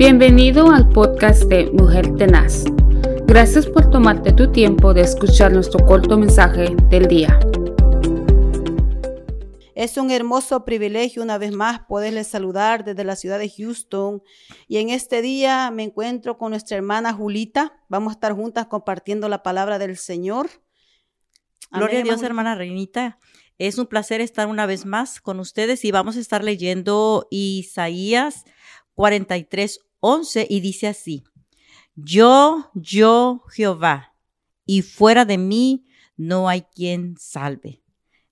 Bienvenido al podcast de Mujer Tenaz. Gracias por tomarte tu tiempo de escuchar nuestro corto mensaje del día. Es un hermoso privilegio una vez más poderles saludar desde la ciudad de Houston. Y en este día me encuentro con nuestra hermana Julita. Vamos a estar juntas compartiendo la palabra del Señor. Gloria a Dios, hermana Reinita. Es un placer estar una vez más con ustedes y vamos a estar leyendo Isaías 43, 11 y dice así, yo, yo, Jehová, y fuera de mí no hay quien salve.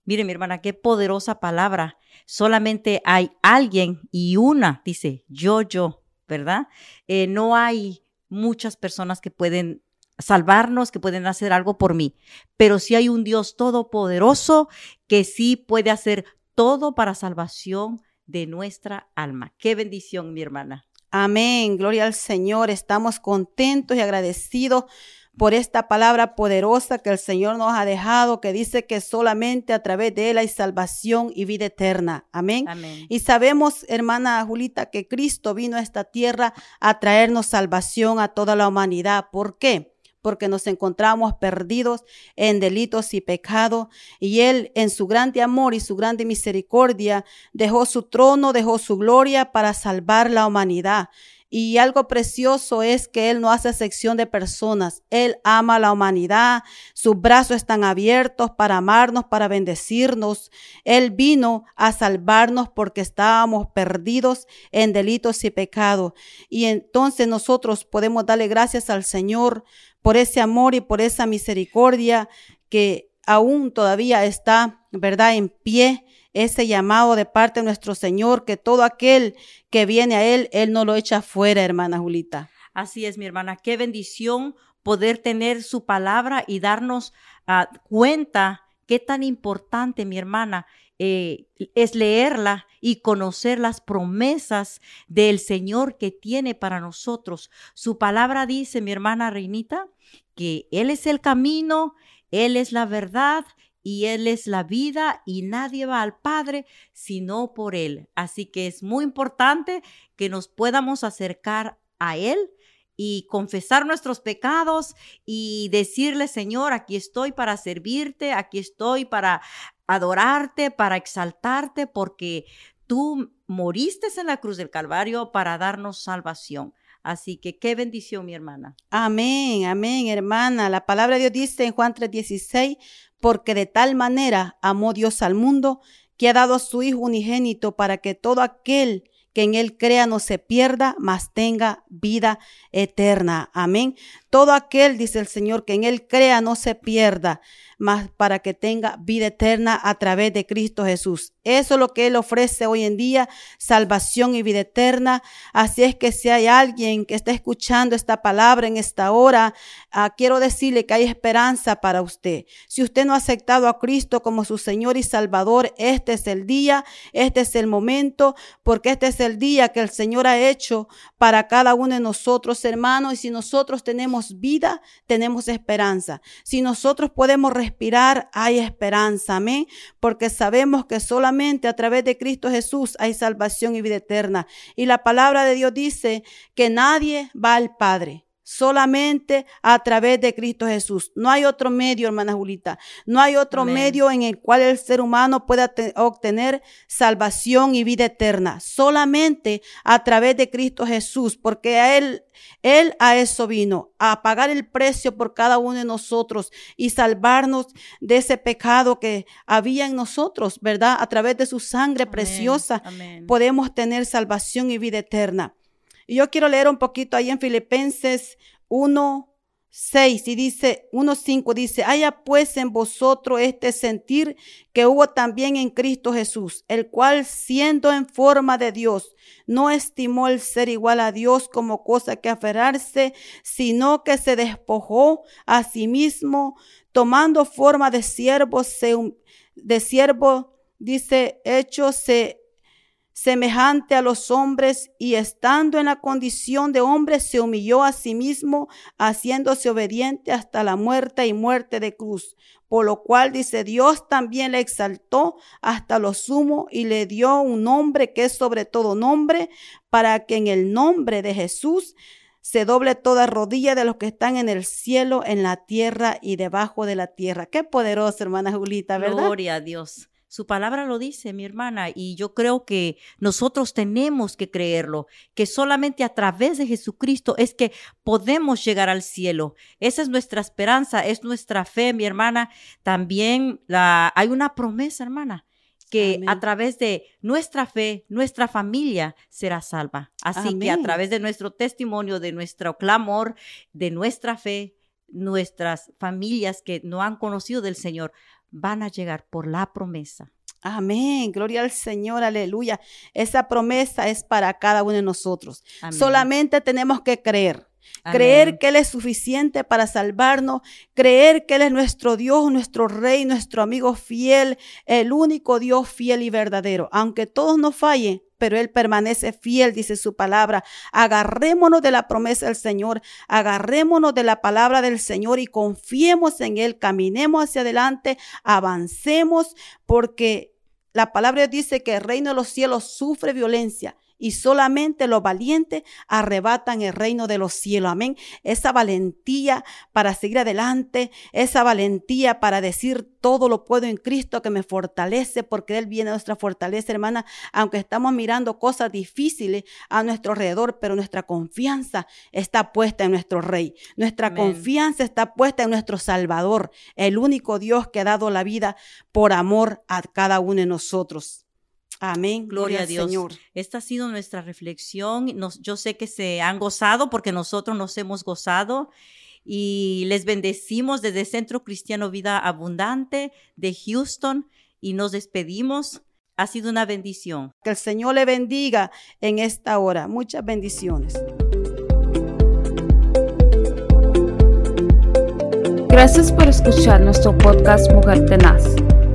Mire, mi hermana, qué poderosa palabra. Solamente hay alguien y una, dice, yo, yo, ¿verdad? Eh, no hay muchas personas que pueden salvarnos, que pueden hacer algo por mí, pero sí hay un Dios todopoderoso que sí puede hacer todo para salvación de nuestra alma. Qué bendición, mi hermana. Amén, gloria al Señor. Estamos contentos y agradecidos por esta palabra poderosa que el Señor nos ha dejado, que dice que solamente a través de Él hay salvación y vida eterna. Amén. Amén. Y sabemos, hermana Julita, que Cristo vino a esta tierra a traernos salvación a toda la humanidad. ¿Por qué? Porque nos encontramos perdidos en delitos y pecado, y Él en su grande amor y su grande misericordia dejó su trono, dejó su gloria para salvar la humanidad. Y algo precioso es que Él no hace sección de personas. Él ama a la humanidad. Sus brazos están abiertos para amarnos, para bendecirnos. Él vino a salvarnos porque estábamos perdidos en delitos y pecado. Y entonces nosotros podemos darle gracias al Señor por ese amor y por esa misericordia que aún todavía está, ¿verdad?, en pie ese llamado de parte de nuestro Señor, que todo aquel que viene a Él, Él no lo echa fuera, hermana Julita. Así es, mi hermana, qué bendición poder tener su palabra y darnos ah, cuenta qué tan importante, mi hermana, eh, es leerla y conocer las promesas del Señor que tiene para nosotros. Su palabra dice, mi hermana Reinita, que Él es el camino, Él es la verdad y Él es la vida y nadie va al Padre sino por Él. Así que es muy importante que nos podamos acercar a Él y confesar nuestros pecados y decirle, Señor, aquí estoy para servirte, aquí estoy para adorarte, para exaltarte, porque tú moriste en la cruz del Calvario para darnos salvación. Así que qué bendición, mi hermana. Amén, amén, hermana. La palabra de Dios dice en Juan 3:16, porque de tal manera amó Dios al mundo que ha dado a su Hijo unigénito para que todo aquel que en Él crea no se pierda, mas tenga vida eterna. Amén. Todo aquel, dice el Señor, que en Él crea no se pierda, mas para que tenga vida eterna a través de Cristo Jesús. Eso es lo que Él ofrece hoy en día, salvación y vida eterna. Así es que si hay alguien que está escuchando esta palabra en esta hora, ah, quiero decirle que hay esperanza para usted. Si usted no ha aceptado a Cristo como su Señor y Salvador, este es el día, este es el momento, porque este es el día que el Señor ha hecho para cada uno de nosotros, hermanos. Y si nosotros tenemos vida, tenemos esperanza. Si nosotros podemos respirar, hay esperanza. Amén. Porque sabemos que solamente a través de Cristo Jesús hay salvación y vida eterna. Y la palabra de Dios dice que nadie va al Padre solamente a través de Cristo Jesús. No hay otro medio, hermana Julita. No hay otro medio en el cual el ser humano pueda obtener salvación y vida eterna. Solamente a través de Cristo Jesús, porque a Él, Él a eso vino, a pagar el precio por cada uno de nosotros y salvarnos de ese pecado que había en nosotros, ¿verdad? A través de su sangre preciosa podemos tener salvación y vida eterna. Y yo quiero leer un poquito ahí en Filipenses 1, 6 y dice, 1.5 dice, haya pues en vosotros este sentir que hubo también en Cristo Jesús, el cual siendo en forma de Dios, no estimó el ser igual a Dios como cosa que aferrarse, sino que se despojó a sí mismo, tomando forma de siervo, de siervo, dice, hecho se semejante a los hombres y estando en la condición de hombre se humilló a sí mismo, haciéndose obediente hasta la muerte y muerte de cruz. Por lo cual dice Dios también le exaltó hasta lo sumo y le dio un nombre que es sobre todo nombre, para que en el nombre de Jesús se doble toda rodilla de los que están en el cielo, en la tierra y debajo de la tierra. Qué poderoso, hermana Julita, ¿verdad? Gloria a Dios. Su palabra lo dice, mi hermana, y yo creo que nosotros tenemos que creerlo, que solamente a través de Jesucristo es que podemos llegar al cielo. Esa es nuestra esperanza, es nuestra fe, mi hermana. También la, hay una promesa, hermana, que a través de nuestra fe, nuestra familia será salva. Así que a través de nuestro testimonio, de nuestro clamor, de nuestra fe, nuestras familias que no han conocido del Señor van a llegar por la promesa. Amén, gloria al Señor, aleluya. Esa promesa es para cada uno de nosotros. Solamente tenemos que creer. Creer que Él es suficiente para salvarnos, creer que Él es nuestro Dios, nuestro Rey, nuestro amigo fiel, el único Dios fiel y verdadero. Aunque todos nos fallen, pero Él permanece fiel, dice su palabra. Agarrémonos de la promesa del Señor, agarrémonos de la palabra del Señor y confiemos en Él, caminemos hacia adelante, avancemos, porque la palabra dice que el reino de los cielos sufre violencia y solamente los valientes arrebatan el reino de los cielos. Amén. Esa valentía para seguir adelante, esa valentía para decir todo lo puedo en Cristo que me fortalece, porque Él viene a nuestra fortaleza, hermana, aunque estamos mirando cosas difíciles a nuestro alrededor, pero nuestra confianza está puesta en nuestro Rey. Nuestra confianza está puesta en nuestro Salvador, el único Dios que ha dado la vida por amor a cada uno de nosotros. Amén. Gloria, a Dios. Señor. Esta ha sido nuestra reflexión. yo sé que se han gozado porque nosotros nos hemos gozado y les bendecimos desde Centro Cristiano Vida Abundante de Houston y nos despedimos. Ha sido una bendición. Que el Señor le bendiga en esta hora. Muchas bendiciones. Gracias por escuchar nuestro podcast Mujer Tenaz.